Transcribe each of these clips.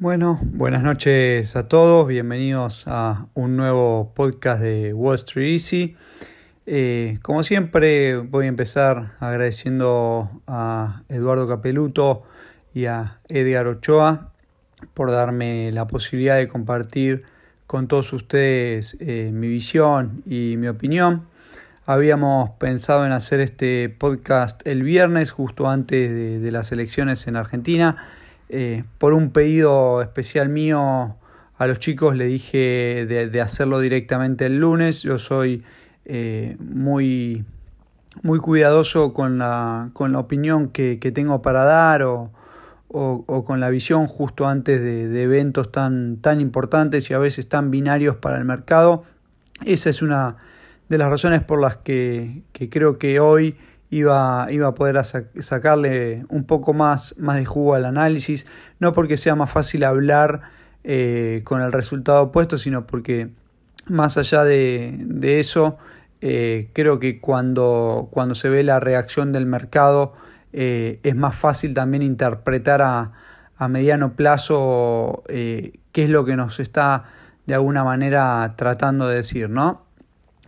Bueno, buenas noches a todos, bienvenidos a un nuevo podcast de Wall Street Easy. Eh, como siempre voy a empezar agradeciendo a Eduardo Capeluto y a Edgar Ochoa por darme la posibilidad de compartir con todos ustedes eh, mi visión y mi opinión. Habíamos pensado en hacer este podcast el viernes, justo antes de, las elecciones en Argentina. Eh, por un pedido especial mío a los chicos le dije de, hacerlo directamente el lunes. Yo soy eh, muy, muy cuidadoso con la, con la opinión que, tengo para dar o, o, con la visión justo antes de, eventos tan, tan importantes y a veces tan binarios para el mercado. Esa es una de las razones por las que, creo que hoy iba, iba a poder sacarle un poco más, más de jugo al análisis, no porque sea más fácil hablar eh, con el resultado opuesto, sino porque más allá de, eso, eh, creo que cuando, cuando se ve la reacción del mercado, eh, es más fácil también interpretar a, a mediano plazo qué es lo que nos está de alguna manera tratando de decir, ¿no?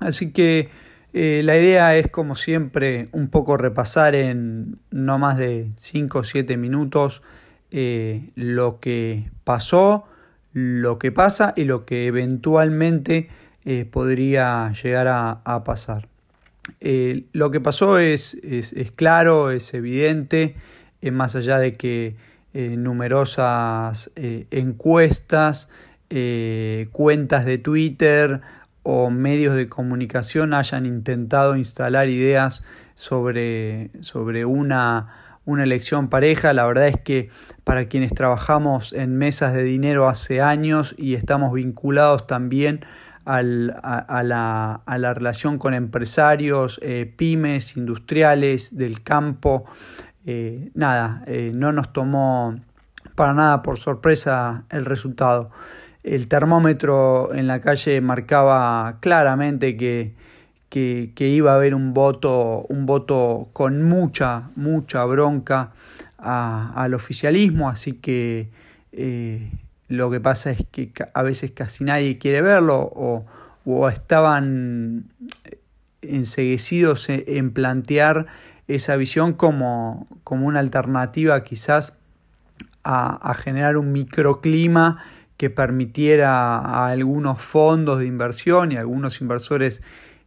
Así que eh, la idea es, como siempre, un poco repasar en no más de 5 o 7 minutos eh, lo que pasó, lo que pasa y lo que eventualmente eh, podría llegar a, pasar. lo que pasó es, es, claro, es evidente, más allá de que numerosas encuestas, cuentas de Twitter, o medios de comunicación hayan intentado instalar ideas sobre, sobre una, una elección pareja. La verdad es que para quienes trabajamos en mesas de dinero hace años y estamos vinculados también al, a, la, a, la, relación con empresarios, eh, pymes, industriales del campo, eh, nada, eh, no nos tomó para nada por sorpresa el resultado el termómetro en la calle marcaba claramente que, que, iba a haber un voto, un voto con mucha, mucha bronca al oficialismo, así que eh, lo que pasa es que a veces casi nadie quiere verlo o, estaban enseguecidos en plantear esa visión como, como una alternativa quizás a generar un microclima que permitiera a algunos fondos de inversión y a algunos inversores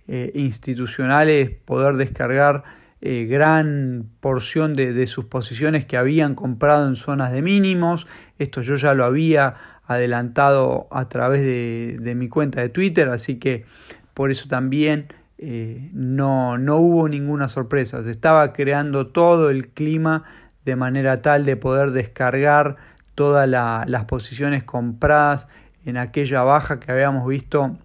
eh, institucionales poder descargar eh, gran porción de, sus posiciones que habían comprado en zonas de mínimos. Esto yo ya lo había adelantado a través de, mi cuenta de Twitter, así que por eso también eh, no, no hubo ninguna sorpresa. Se estaba creando todo el clima de manera tal de poder descargar todas las posiciones compradas en aquella baja que habíamos visto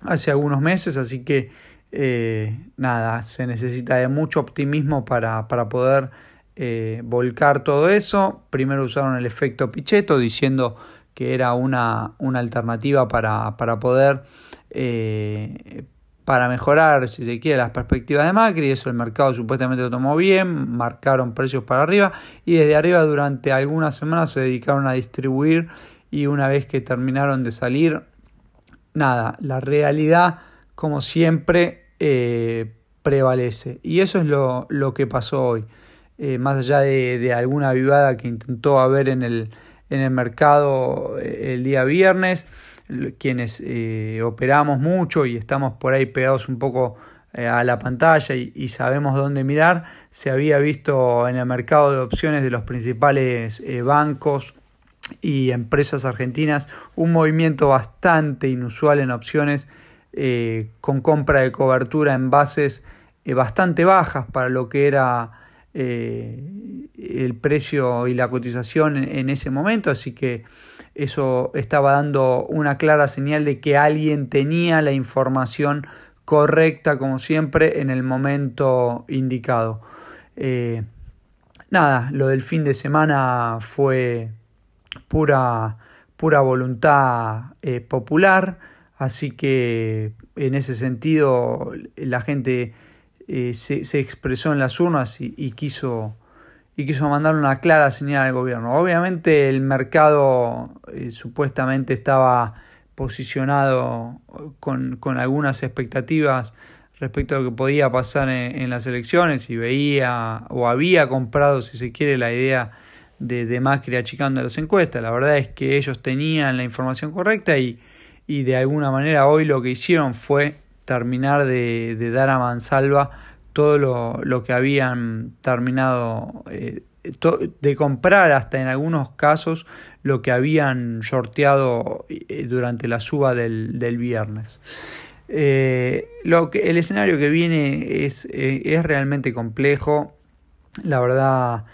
hace algunos meses, así que eh, nada, se necesita de mucho optimismo para, poder eh, volcar todo eso. Primero usaron el efecto Pichetto diciendo que era una, una alternativa para, para poder eh, para mejorar, si se quiere, las perspectivas de Macri, eso el mercado supuestamente lo tomó bien, marcaron precios para arriba y desde arriba durante algunas semanas se dedicaron a distribuir y una vez que terminaron de salir, nada, la realidad como siempre eh, prevalece. Y eso es lo, lo que pasó hoy, eh, más allá de, de, alguna vivada que intentó haber en el, en el mercado eh, el día viernes, quienes eh, operamos mucho y estamos por ahí pegados un poco eh, a la pantalla y, sabemos dónde mirar, se había visto en el mercado de opciones de los principales eh, bancos y empresas argentinas un movimiento bastante inusual en opciones con compra de cobertura en bases bastante bajas para lo que era el precio y la cotización en ese momento, así que eso estaba dando una clara señal de que alguien tenía la información correcta, como siempre, en el momento indicado. Eh, nada, lo del fin de semana fue pura, pura voluntad eh, popular, así que en ese sentido la gente eh, se, expresó en las urnas y, quiso y quiso mandar una clara señal al gobierno. Obviamente el mercado eh, supuestamente estaba posicionado con, con, algunas expectativas respecto a lo que podía pasar en, las elecciones y veía o había comprado, si se quiere, la idea de, de Macri achicando las encuestas. La verdad es que ellos tenían la información correcta y, y de alguna manera hoy lo que hicieron fue terminar de, dar a mansalva todo lo, lo que habían terminado eh, de comprar hasta en algunos casos lo que habían sorteado eh, durante la suba del, del viernes. Eh, lo que, el escenario que viene es, es realmente complejo. La verdad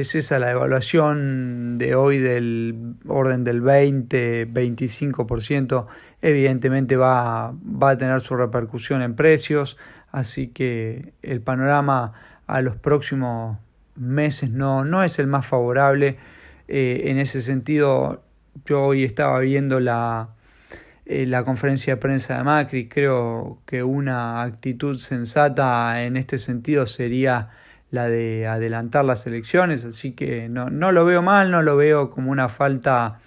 es esa la evaluación de hoy del orden del 20-25%. Evidentemente va, va a tener su repercusión en precios así que el panorama a los próximos meses no, no es el más favorable. Eh, en ese sentido, yo hoy estaba viendo la, eh, la conferencia de prensa de Macri, creo que una actitud sensata en este sentido sería la de adelantar las elecciones, así que no, no lo veo mal, no lo veo como una falta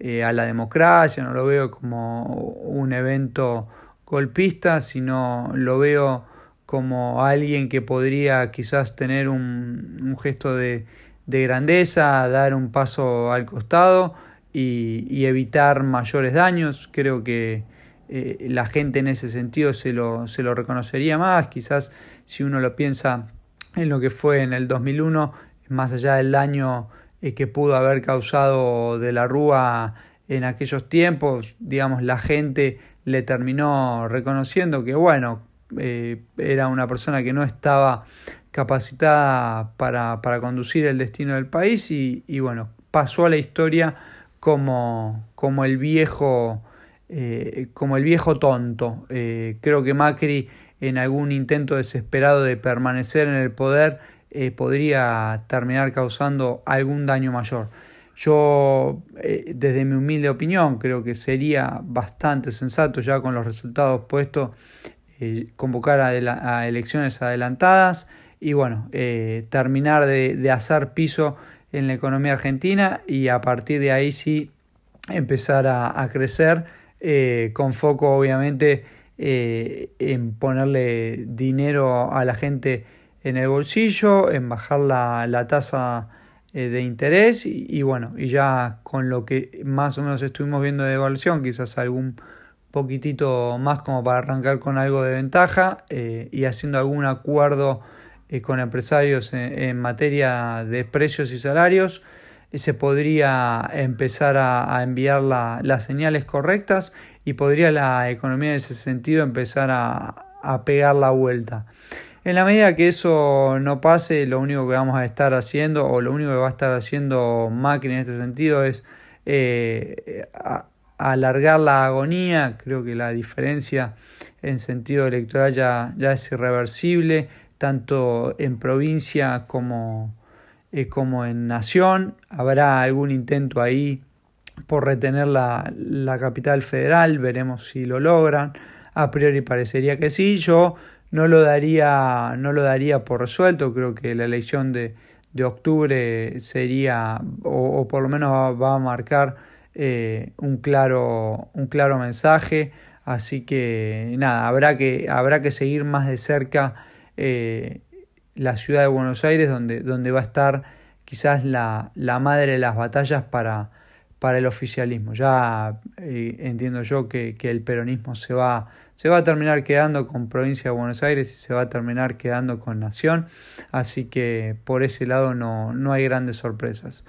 eh, a la democracia, no lo veo como un evento golpista, sino lo veo como alguien que podría quizás tener un, un gesto de, de, grandeza, dar un paso al costado y, y evitar mayores daños. Creo que eh, la gente en ese sentido se lo, se lo reconocería más. Quizás si uno lo piensa en lo que fue en el 2001, más allá del daño eh, que pudo haber causado de la Rúa en aquellos tiempos, digamos, la gente le terminó reconociendo que, bueno, eh, era una persona que no estaba capacitada para, para conducir el destino del país y, y, bueno, pasó a la historia como, como el viejo eh, como el viejo tonto. Creo que Macri en algún intento desesperado de permanecer en el poder eh, podría terminar causando algún daño mayor. Yo, eh, desde mi humilde opinión, creo que sería bastante sensato ya con los resultados puestos eh, convocar a, elecciones adelantadas y bueno, terminar de, hacer piso en la economía argentina y a partir de ahí sí empezar a, crecer con foco obviamente eh, en ponerle dinero a la gente en el bolsillo, en bajar la, la tasa eh, de interés y, bueno, y ya con lo que más o menos estuvimos viendo de evaluación, quizás algún poquitito más como para arrancar con algo de ventaja eh, y haciendo algún acuerdo con empresarios en, materia de precios y salarios, se podría empezar a, enviar la, las señales correctas y podría la economía en ese sentido empezar a, a pegar la vuelta. En la medida que eso no pase, lo único que vamos a estar haciendo, o lo único que va a estar haciendo Macri en este sentido, es eh, alargar la agonía. Creo que la diferencia en sentido electoral ya, ya es irreversible, tanto en provincia como, eh, como en nación. Habrá algún intento ahí por retener la, la capital federal, veremos si lo logran. A priori parecería que sí. Yo no lo daría, no lo daría por resuelto. Creo que la elección de, de octubre sería, o, o por lo menos va, a marcar eh, un, claro, un claro mensaje. Así que nada, habrá que, habrá que seguir más de cerca eh, la ciudad de Buenos Aires, donde, donde va a estar quizás la, la madre de las batallas para, para el oficialismo. Ya eh, entiendo yo que, el peronismo se va, se va a terminar quedando con provincia de Buenos Aires y se va a terminar quedando con Nación. Así que por ese lado no, no hay grandes sorpresas.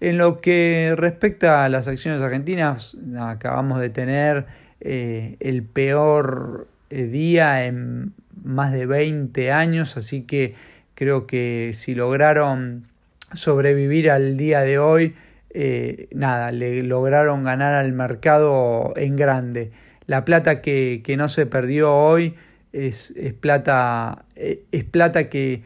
En lo que respecta a las acciones argentinas, acabamos de tener eh, el peor eh, día en más de 20 años, así que creo que si lograron sobrevivir al día de hoy, eh, nada, le lograron ganar al mercado en grande. La plata que, que no se perdió hoy es, es plata, es plata que,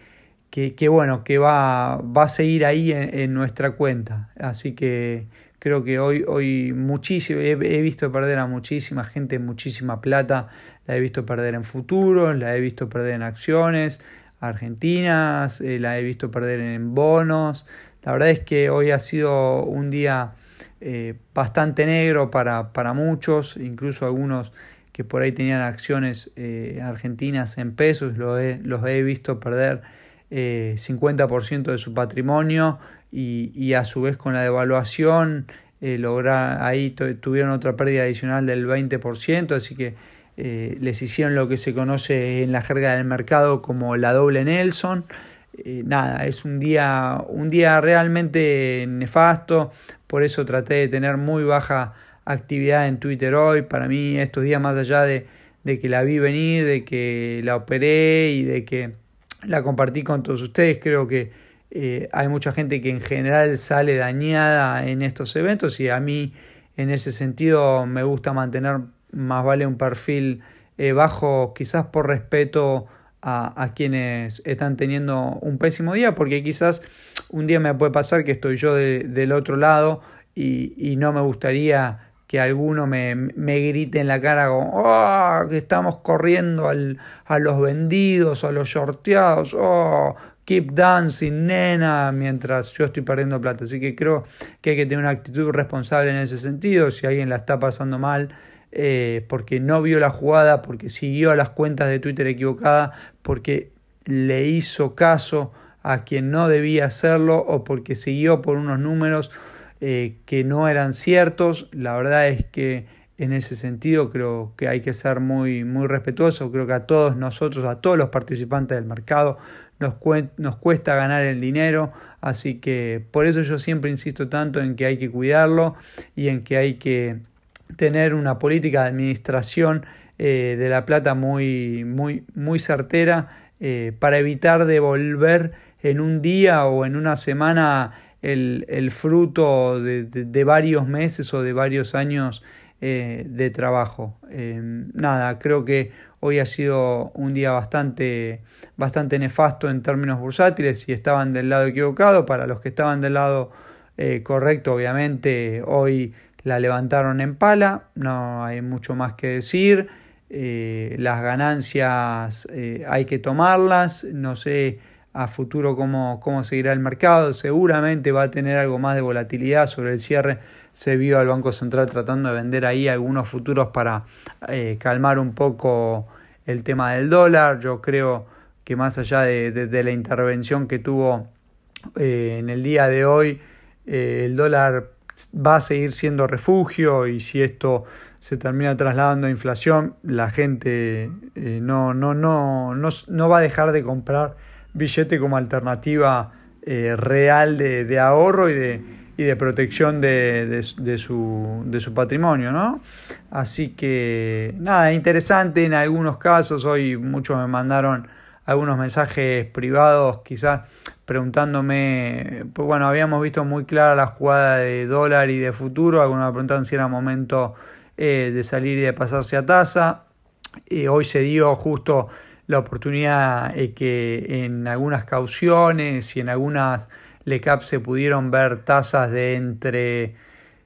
que, bueno, que va, va a seguir ahí en, nuestra cuenta. Así que creo que hoy, hoy muchísimo, he, he, visto perder a muchísima gente, muchísima plata, la he visto perder en futuros, la he visto perder en acciones, argentinas, eh, la he visto perder en bonos. La verdad es que hoy ha sido un día eh, bastante negro para, para, muchos, incluso algunos que por ahí tenían acciones eh, argentinas en pesos, los he, los he visto perder 50% de su patrimonio y, y, a su vez con la devaluación lograr, ahí tuvieron otra pérdida adicional del 20%, así que eh, les hicieron lo que se conoce en la jerga del mercado como la doble Nelson. Eh, nada, es un día, un día realmente nefasto, por eso traté de tener muy baja actividad en Twitter hoy. Para mí estos días más allá de, que la vi venir, de que la operé y de que la compartí con todos ustedes, creo que eh, hay mucha gente que en general sale dañada en estos eventos y a mí en ese sentido me gusta mantener más vale un perfil eh, bajo, quizás por respeto a, quienes están teniendo un pésimo día, porque quizás un día me puede pasar que estoy yo del otro lado y, no me gustaría que alguno me, me, grite en la cara como, oh, que estamos corriendo al, a los vendidos, a los shorteados, oh, keep dancing, nena, mientras yo estoy perdiendo plata. Así que creo que hay que tener una actitud responsable en ese sentido. Si alguien la está pasando mal, eh, porque no vio la jugada, porque siguió a las cuentas de Twitter equivocadas, porque le hizo caso a quien no debía hacerlo o porque siguió por unos números eh, que no eran ciertos. La verdad es que en ese sentido creo que hay que ser muy, muy respetuoso. Creo que a todos nosotros, a todos los participantes del mercado, nos, nos cuesta ganar el dinero. Así que por eso yo siempre insisto tanto en que hay que cuidarlo y en que hay que tener una política de administración eh, de la plata muy, muy, muy certera eh, para evitar devolver en un día o en una semana el, fruto de, varios meses o de varios años eh, de trabajo. nada, creo que hoy ha sido un día bastante, bastante nefasto en términos bursátiles y estaban del lado equivocado. Para los que estaban del lado correcto, obviamente, hoy la levantaron en pala, no hay mucho más que decir. Eh, las ganancias eh, hay que tomarlas, no sé a futuro cómo, cómo seguirá el mercado, seguramente va a tener algo más de volatilidad sobre el cierre, se vio al Banco Central tratando de vender ahí algunos futuros para eh, calmar un poco el tema del dólar, yo creo que más allá de la intervención que tuvo en el día de hoy, el dólar va a seguir siendo refugio y si esto se termina trasladando a inflación, la gente eh, no, no, no, no, va a dejar de comprar billete como alternativa eh, real de, ahorro y de, y de protección de, su, de su patrimonio. ¿no? Así que nada, interesante en algunos casos, hoy muchos me mandaron algunos mensajes privados, quizás preguntándome, pues bueno, habíamos visto muy clara la jugada de dólar y de futuro, algunos me preguntaban si era momento eh, de salir y de pasarse a tasa. Eh, hoy se dio justo la oportunidad eh, que en algunas cauciones y en algunas LECAP se pudieron ver tasas de entre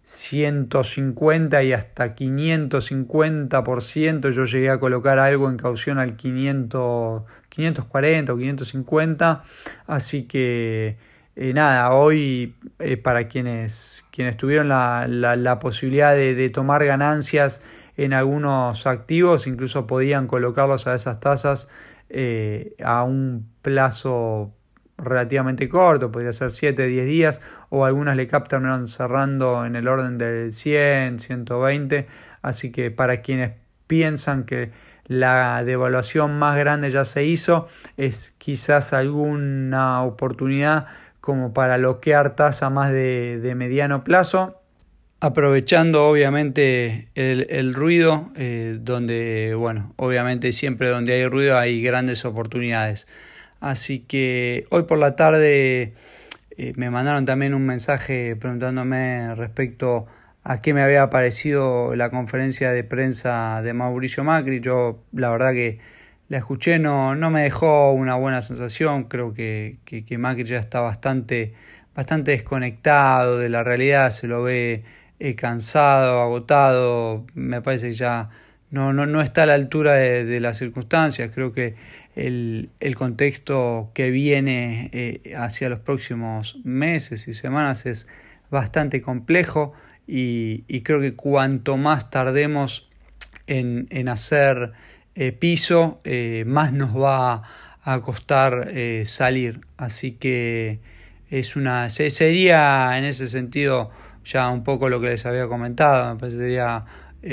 150 y hasta 550%. Yo llegué a colocar algo en caución al 500, 540 o 550. Así que eh, nada, hoy eh, para quienes, quienes tuvieron la, la, posibilidad de, tomar ganancias en algunos activos, incluso podían colocarlos a esas tasas eh, a un plazo relativamente corto, podría ser 7, 10 días, o algunas le captan cerrando en el orden del 100, 120, así que para quienes piensan que la devaluación más grande ya se hizo, es quizás alguna oportunidad como para bloquear tasa más de, mediano plazo, aprovechando obviamente el, ruido, eh, donde, bueno, obviamente siempre donde hay ruido hay grandes oportunidades. Así que hoy por la tarde eh, me mandaron también un mensaje preguntándome respecto a qué me había parecido la conferencia de prensa de Mauricio Macri. Yo la verdad que la escuché, no, no me dejó una buena sensación. Creo que, que, Macri ya está bastante, bastante desconectado de la realidad, se lo ve eh, cansado, agotado. Me parece que ya no, no, no está a la altura de, de las circunstancias. Creo que el, contexto que viene eh, hacia los próximos meses y semanas es bastante complejo y, creo que cuanto más tardemos en, en hacer eh, piso, eh, más nos va a costar salir. Así que es una sería en ese sentido ya un poco lo que les había comentado, me parecería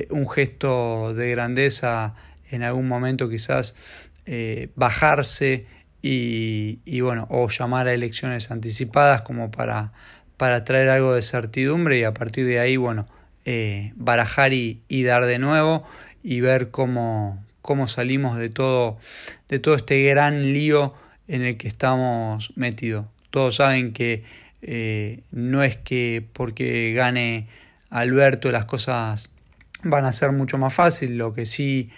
un gesto de grandeza en algún momento quizás eh, bajarse y, bueno, o llamar a elecciones anticipadas como para, para traer algo de certidumbre y a partir de ahí, bueno, eh, barajar y, dar de nuevo y ver cómo, cómo salimos de todo, de todo este gran lío en el que estamos metidos. Todos saben que eh, no es que porque gane Alberto las cosas van a ser mucho más fácil, lo que sí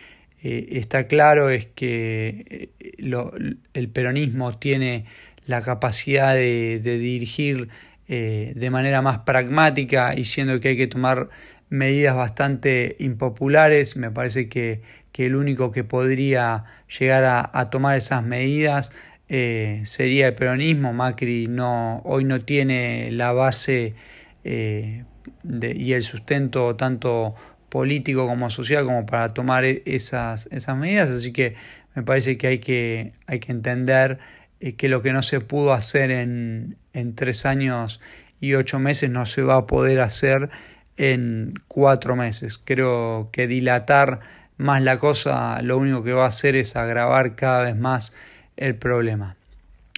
eh, está claro es que eh, el peronismo tiene la capacidad de, dirigir eh, de manera más pragmática y siendo que hay que tomar medidas bastante impopulares, me parece que, el único que podría llegar a, tomar esas medidas sería el peronismo. Macri no, hoy no tiene la base y el sustento tanto político como social como para tomar e-, esas, esas medidas, así que me parece que hay que, hay que entender eh, que lo que no se pudo hacer en, en tres años y ocho meses no se va a poder hacer en cuatro meses. Creo que dilatar más la cosa lo único que va a hacer es agravar cada vez más el problema.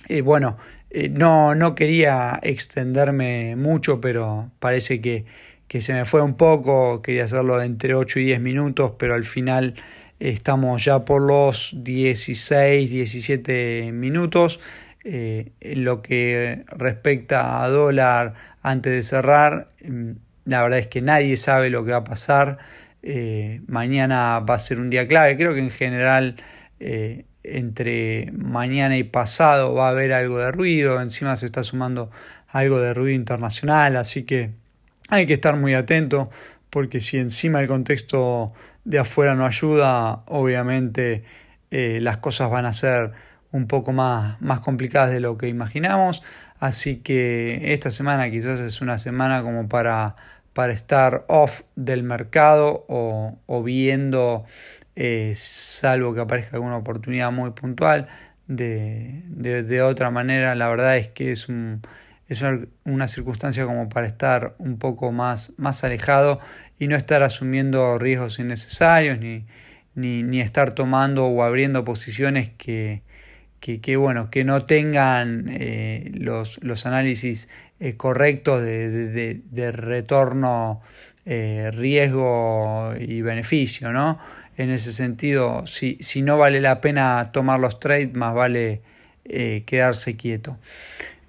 Eh, bueno, eh, no, no quería extenderme mucho, pero parece que que se me fue un poco, quería hacerlo entre 8 y 10 minutos, pero al final estamos ya por los 16, 17 minutos. Eh, en lo que respecta a dólar, antes de cerrar, mm, la verdad es que nadie sabe lo que va a pasar. Eh, mañana va a ser un día clave. Creo que en general eh, entre mañana y pasado va a haber algo de ruido. Encima se está sumando algo de ruido internacional, así que hay que estar muy atento porque si encima el contexto de afuera no ayuda, obviamente eh, las cosas van a ser un poco más, más complicadas de lo que imaginamos. Así que esta semana quizás es una semana como para, para estar off del mercado o, o viendo, eh, salvo que aparezca alguna oportunidad muy puntual. De, de, de otra manera, la verdad es que es un, es una, circunstancia como para estar un poco más, más alejado y no estar asumiendo riesgos innecesarios ni, ni, estar tomando o abriendo posiciones que, que, bueno, que no tengan eh, los, los, análisis eh, correctos de, de, retorno, eh, riesgo y beneficio, ¿no? En ese sentido, si, si no vale la pena tomar los trades, más vale quedarse quieto.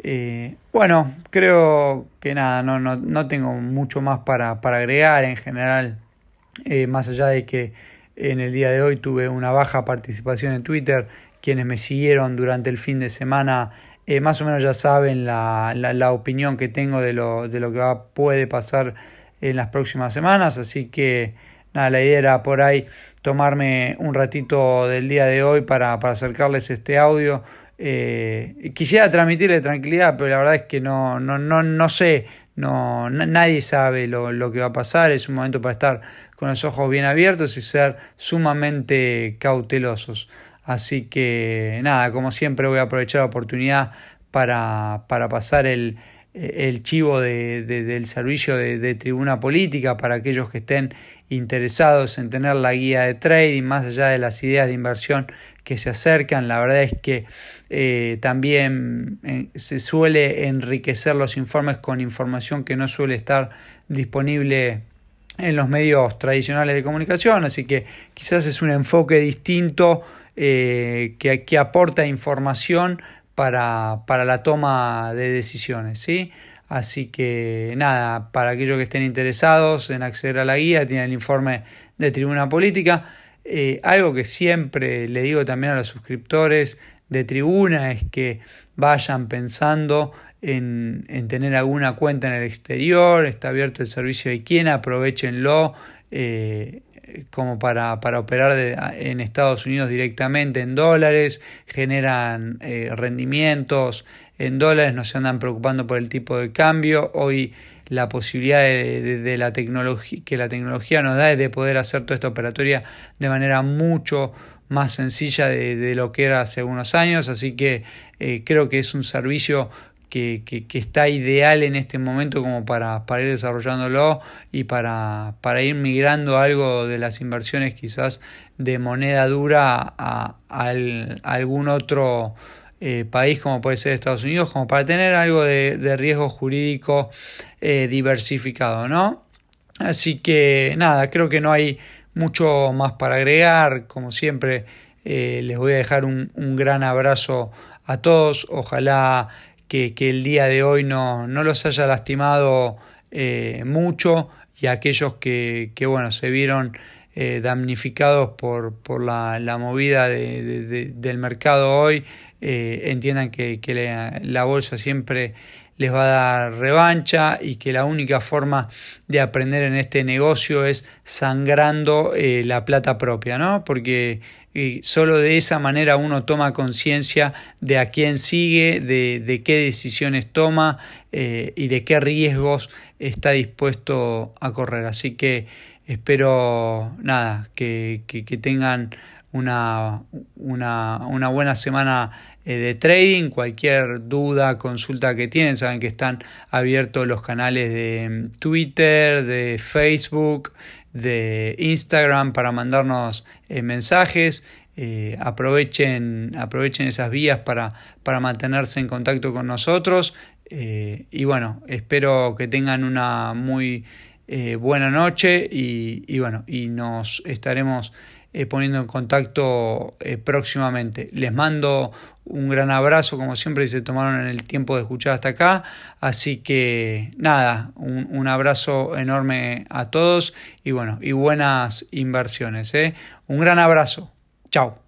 Eh, bueno, creo que nada, no, no, no tengo mucho más para, para agregar en general, eh, más allá de que en el día de hoy tuve una baja participación en Twitter, quienes me siguieron durante el fin de semana eh, más o menos ya saben la, la, opinión que tengo de lo, de lo que va, puede pasar en las próximas semanas, así que nada, la idea era por ahí tomarme un ratito del día de hoy para, para acercarles este audio. Eh, quisiera transmitirle tranquilidad, pero la verdad es que no, no, no, no sé, no, nadie sabe lo, lo, que va a pasar, es un momento para estar con los ojos bien abiertos y ser sumamente cautelosos. Así que nada, como siempre voy a aprovechar la oportunidad para, para pasar el, el chivo de, del servicio de, de, tribuna política para aquellos que estén interesados en tener la guía de trading más allá de las ideas de inversión que se acercan. La verdad es que eh, también eh, se suele enriquecer los informes con información que no suele estar disponible en los medios tradicionales de comunicación, así que quizás es un enfoque distinto eh, que, que, aporta información para, para, la toma de decisiones. ¿sí? Así que nada, para aquellos que estén interesados en acceder a la guía, tienen el informe de Tribuna Política. Eh, algo que siempre le digo también a los suscriptores de tribuna es que vayan pensando en, en tener alguna cuenta en el exterior, está abierto el servicio de quien, aprovechenlo. Eh, como para, operar en Estados Unidos directamente en dólares, generan rendimientos en dólares, no se andan preocupando por el tipo de cambio. Hoy la posibilidad de, la tecnología que la tecnología nos da es de poder hacer toda esta operatoria de manera mucho más sencilla de, lo que era hace unos años, así que eh, creo que es un servicio que, que, está ideal en este momento como para, para ir desarrollándolo y para, para, ir migrando algo de las inversiones quizás de moneda dura a, a algún otro eh, país como puede ser Estados Unidos, como para tener algo de, riesgo jurídico eh, diversificado, ¿no? Así que nada, creo que no hay mucho más para agregar, como siempre eh, les voy a dejar un, gran abrazo a todos, ojalá que, el día de hoy no, no los haya lastimado mucho y aquellos que, que bueno, se vieron damnificados por, por la, la movida del mercado hoy, eh, entiendan que, la, bolsa siempre les va a dar revancha y que la única forma de aprender en este negocio es sangrando eh, la plata propia, ¿no? Porque eh, solo de esa manera uno toma conciencia de a quién sigue, de, qué decisiones toma y de qué riesgos está dispuesto a correr. Así que espero nada, que, que tengan una, una, una buena semana eh, de trading. Cualquier duda, consulta que tienen, saben que están abiertos los canales de mm, Twitter, de Facebook, de Instagram para mandarnos eh, mensajes. Eh, aprovechen, aprovechen esas vías para, para mantenerse en contacto con nosotros. y bueno, espero que tengan una muy buena noche y, y bueno, y nos estaremos eh, poniendo en contacto eh, próximamente. Les mando un gran abrazo, como siempre, y se tomaron el tiempo de escuchar hasta acá. Así que nada, un, un abrazo enorme a todos y bueno, y buenas inversiones. ¿eh? Un gran abrazo. Chao.